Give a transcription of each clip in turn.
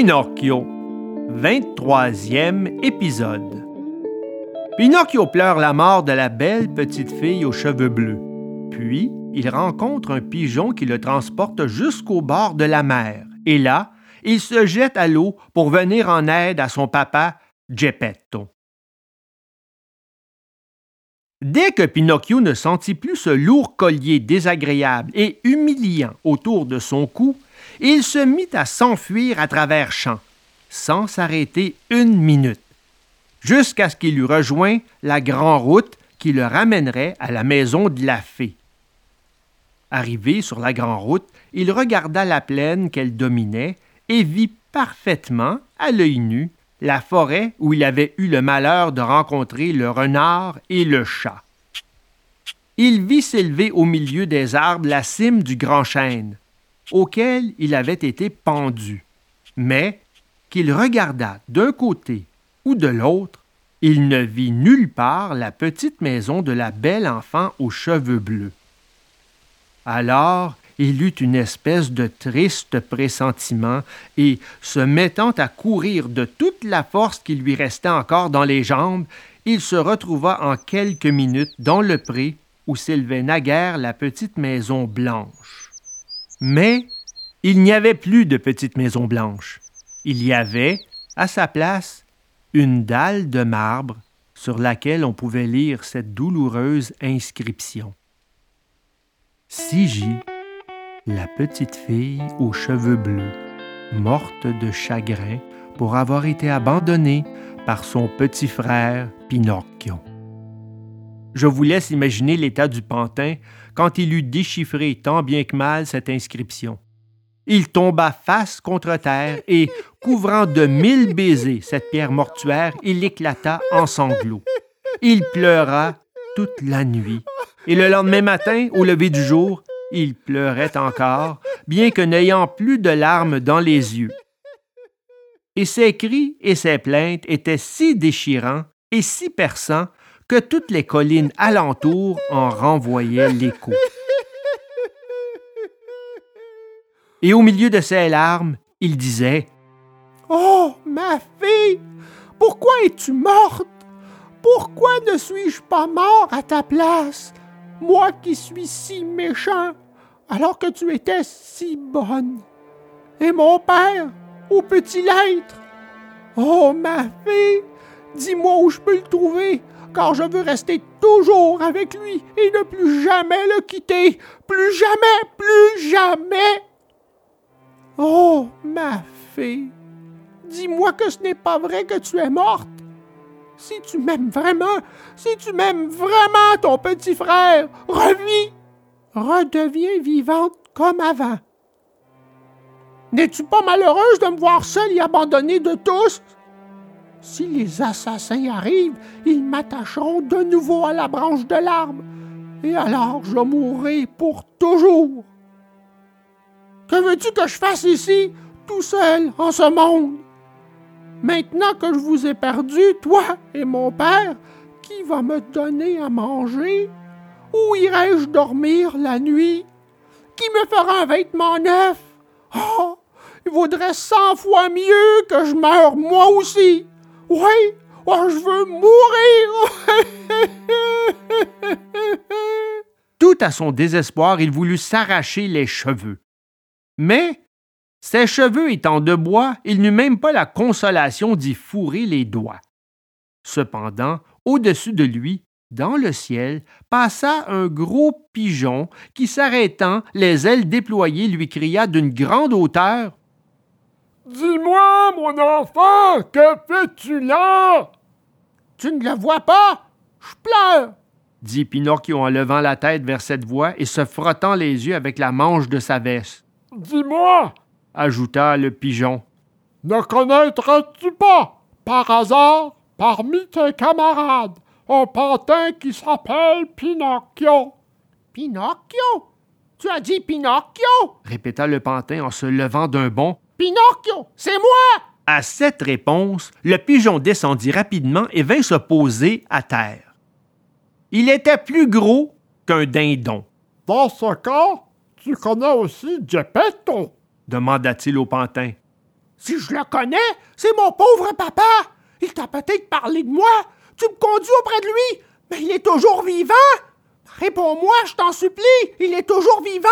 Pinocchio, 23e épisode. Pinocchio pleure la mort de la belle petite fille aux cheveux bleus. Puis, il rencontre un pigeon qui le transporte jusqu'au bord de la mer. Et là, il se jette à l'eau pour venir en aide à son papa, Geppetto. Dès que Pinocchio ne sentit plus ce lourd collier désagréable et humiliant autour de son cou, il se mit à s'enfuir à travers champs, sans s'arrêter une minute, jusqu'à ce qu'il eût rejoint la grande route qui le ramènerait à la maison de la fée. Arrivé sur la grande route, il regarda la plaine qu'elle dominait et vit parfaitement, à l'œil nu, la forêt où il avait eu le malheur de rencontrer le renard et le chat. Il vit s'élever au milieu des arbres la cime du grand chêne, auquel il avait été pendu. Mais qu'il regarda d'un côté ou de l'autre, il ne vit nulle part la petite maison de la belle enfant aux cheveux bleus. Alors il eut une espèce de triste pressentiment, et, se mettant à courir de toute la force qui lui restait encore dans les jambes, il se retrouva en quelques minutes dans le pré où s'élevait naguère la petite maison blanche. Mais il n'y avait plus de petite maison blanche. Il y avait, à sa place, une dalle de marbre sur laquelle on pouvait lire cette douloureuse inscription. Sigi la petite fille aux cheveux bleus, morte de chagrin pour avoir été abandonnée par son petit frère Pinocchio. Je vous laisse imaginer l'état du pantin quand il eut déchiffré tant bien que mal cette inscription. Il tomba face contre terre et, couvrant de mille baisers cette pierre mortuaire, il éclata en sanglots. Il pleura toute la nuit. Et le lendemain matin, au lever du jour, il pleurait encore, bien que n'ayant plus de larmes dans les yeux. Et ses cris et ses plaintes étaient si déchirants et si perçants que toutes les collines alentour en renvoyaient l'écho. Et au milieu de ses larmes, il disait Oh, ma fille, pourquoi es-tu morte? Pourquoi ne suis-je pas mort à ta place? moi qui suis si méchant, alors que tu étais si bonne? Et mon père, au petit lettre. Oh, ma fille, dis-moi où je peux le trouver, car je veux rester toujours avec lui et ne plus jamais le quitter. Plus jamais, plus jamais. Oh, ma fille, dis-moi que ce n'est pas vrai que tu es morte. Si tu m'aimes vraiment, si tu m'aimes vraiment, ton petit frère, revis, redeviens vivante comme avant. N'es-tu pas malheureuse de me voir seule et abandonnée de tous? Si les assassins arrivent, ils m'attacheront de nouveau à la branche de l'arbre, et alors je mourrai pour toujours. Que veux-tu que je fasse ici, tout seul, en ce monde? Maintenant que je vous ai perdu, toi et mon père, qui va me donner à manger? Où irai-je dormir la nuit? Qui me fera un vêtement neuf? Oh, il vaudrait cent fois mieux que je meure moi aussi. Oui, oh, je veux mourir. Tout à son désespoir, il voulut s'arracher les cheveux. Mais ses cheveux étant de bois, il n'eut même pas la consolation d'y fourrer les doigts. Cependant, au-dessus de lui, dans le ciel, passa un gros pigeon qui, s'arrêtant, les ailes déployées, lui cria d'une grande hauteur Dis-moi, mon enfant, que fais-tu là? Tu ne le vois pas? Je pleure dit Pinocchio en levant la tête vers cette voix et se frottant les yeux avec la manche de sa veste. Dis-moi, ajouta le pigeon. Ne connaîtrais-tu pas, par hasard, parmi tes camarades, un pantin qui s'appelle Pinocchio? Pinocchio? Tu as dit Pinocchio? répéta le pantin en se levant d'un bond. Pinocchio, c'est moi! À cette réponse, le pigeon descendit rapidement et vint se poser à terre. Il était plus gros qu'un dindon. Dans ce cas, tu connais aussi Geppetto? demanda-t-il au pantin. Si je le connais, c'est mon pauvre papa. Il t'a peut-être parlé de moi. Tu me conduis auprès de lui, mais il est toujours vivant. Réponds-moi, je t'en supplie, il est toujours vivant.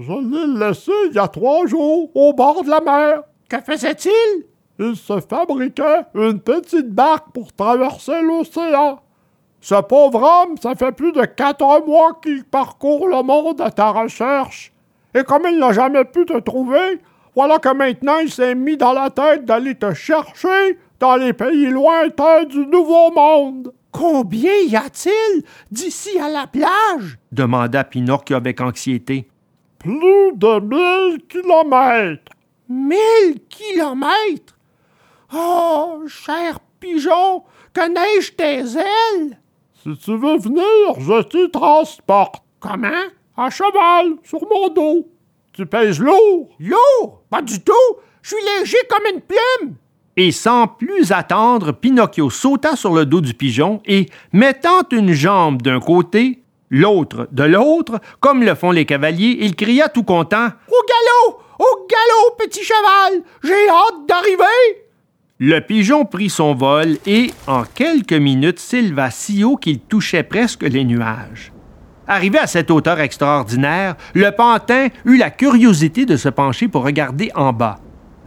Je l'ai laissé il y a trois jours, au bord de la mer. Que faisait-il? Il se fabriquait une petite barque pour traverser l'océan. Ce pauvre homme, ça fait plus de quatre mois qu'il parcourt le monde à ta recherche. Et comme il n'a jamais pu te trouver, voilà que maintenant il s'est mis dans la tête d'aller te chercher dans les pays lointains du Nouveau Monde. Combien y a-t-il d'ici à la plage? demanda Pinocchio avec anxiété. Plus de mille kilomètres. Mille kilomètres? Oh, cher pigeon, que neige tes ailes? Si tu veux venir, je t'y transporte. Comment? À cheval, sur mon dos. Tu pèses lourd? Lourd? Pas du tout. Je suis léger comme une plume. Et sans plus attendre, Pinocchio sauta sur le dos du pigeon et, mettant une jambe d'un côté, l'autre de l'autre, comme le font les cavaliers, il cria tout content Au galop! Au galop, petit cheval! J'ai hâte d'arriver! Le pigeon prit son vol et, en quelques minutes, s'éleva si haut qu'il touchait presque les nuages. Arrivé à cette hauteur extraordinaire, le pantin eut la curiosité de se pencher pour regarder en bas.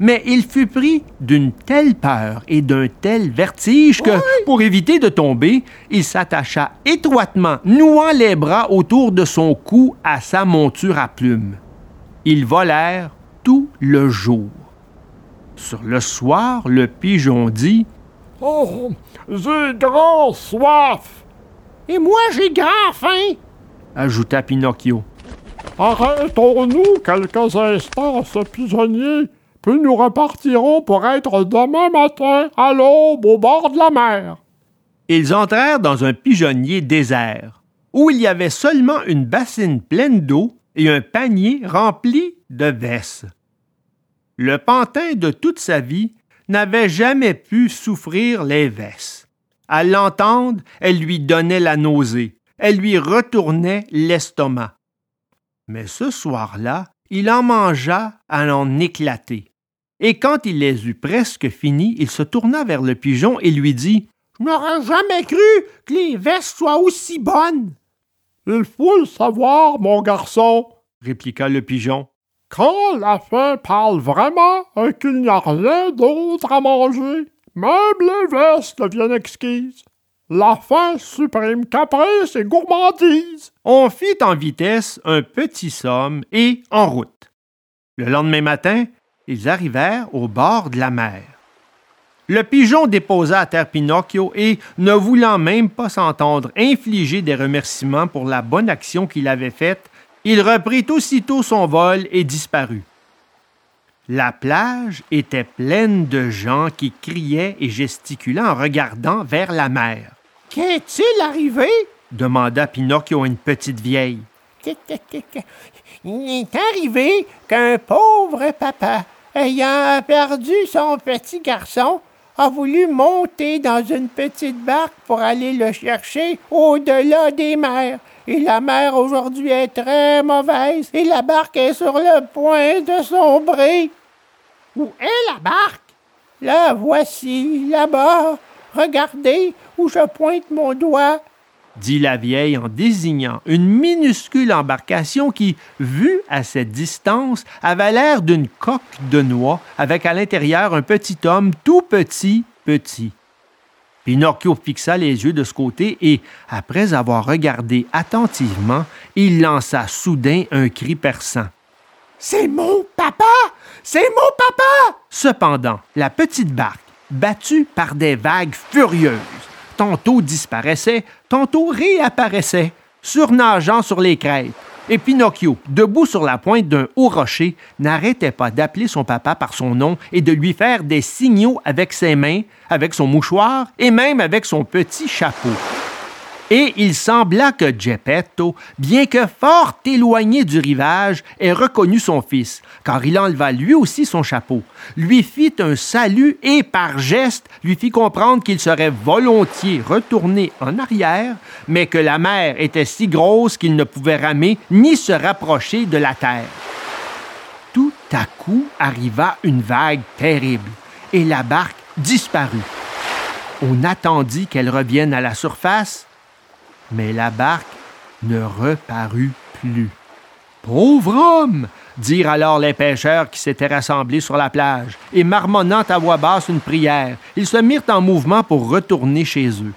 Mais il fut pris d'une telle peur et d'un tel vertige que, pour éviter de tomber, il s'attacha étroitement, nouant les bras autour de son cou à sa monture à plumes. Ils volèrent tout le jour. Sur le soir, le pigeon dit Oh, j'ai grand soif. Et moi, j'ai grand faim, ajouta Pinocchio. Arrêtons-nous quelques instants, ce pigeonnier, puis nous repartirons pour être demain matin à l'aube au bord de la mer. Ils entrèrent dans un pigeonnier désert, où il y avait seulement une bassine pleine d'eau et un panier rempli de vesses. Le pantin de toute sa vie n'avait jamais pu souffrir les vesses. À l'entendre, elle lui donnait la nausée, elle lui retournait l'estomac. Mais ce soir-là, il en mangea à en éclater. Et quand il les eut presque finis, il se tourna vers le pigeon et lui dit Je n'aurais jamais cru que les vesses soient aussi bonnes. Il faut le savoir, mon garçon, répliqua le pigeon. Quand la faim parle vraiment et qu'il n'y a rien d'autre à manger, même les vestes deviennent exquises. La faim supprime caprice et gourmandise. On fit en vitesse un petit somme et en route. Le lendemain matin, ils arrivèrent au bord de la mer. Le pigeon déposa à terre Pinocchio et, ne voulant même pas s'entendre infliger des remerciements pour la bonne action qu'il avait faite, il reprit aussitôt son vol et disparut. La plage était pleine de gens qui criaient et gesticulaient en regardant vers la mer. Qu'est-il arrivé? demanda Pinocchio à une petite vieille. Il est arrivé qu'un pauvre papa, ayant perdu son petit garçon, a voulu monter dans une petite barque pour aller le chercher au-delà des mers. Et la mer aujourd'hui est très mauvaise et la barque est sur le point de sombrer. Où est la barque? La voici, là-bas. Regardez où je pointe mon doigt dit la vieille en désignant une minuscule embarcation qui, vue à cette distance, avait l'air d'une coque de noix avec à l'intérieur un petit homme tout petit, petit. Pinocchio fixa les yeux de ce côté et, après avoir regardé attentivement, il lança soudain un cri perçant. C'est mon papa! C'est mon papa! Cependant, la petite barque, battue par des vagues furieuses, tantôt disparaissait, tantôt réapparaissait, surnageant sur les crêtes. Et Pinocchio, debout sur la pointe d'un haut rocher, n'arrêtait pas d'appeler son papa par son nom et de lui faire des signaux avec ses mains, avec son mouchoir et même avec son petit chapeau. Et il sembla que Geppetto, bien que fort éloigné du rivage, ait reconnu son fils, car il enleva lui aussi son chapeau, lui fit un salut et par geste lui fit comprendre qu'il serait volontiers retourné en arrière, mais que la mer était si grosse qu'il ne pouvait ramer ni se rapprocher de la terre. Tout à coup arriva une vague terrible et la barque disparut. On attendit qu'elle revienne à la surface, mais la barque ne reparut plus. Pauvre homme! dirent alors les pêcheurs qui s'étaient rassemblés sur la plage, et marmonnant à voix basse une prière, ils se mirent en mouvement pour retourner chez eux.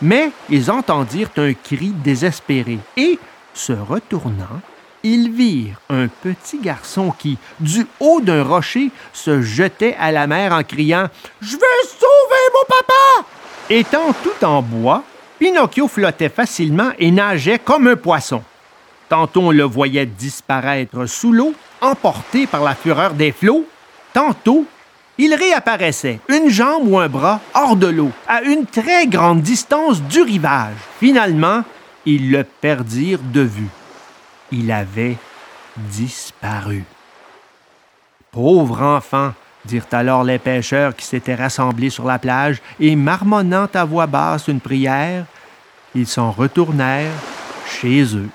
Mais ils entendirent un cri désespéré, et, se retournant, ils virent un petit garçon qui, du haut d'un rocher, se jetait à la mer en criant Je vais sauver mon papa Étant tout en bois, Pinocchio flottait facilement et nageait comme un poisson. Tantôt on le voyait disparaître sous l'eau, emporté par la fureur des flots, tantôt il réapparaissait, une jambe ou un bras hors de l'eau, à une très grande distance du rivage. Finalement, ils le perdirent de vue. Il avait disparu. Pauvre enfant, dirent alors les pêcheurs qui s'étaient rassemblés sur la plage, et marmonnant à voix basse une prière, ils s'en retournèrent chez eux.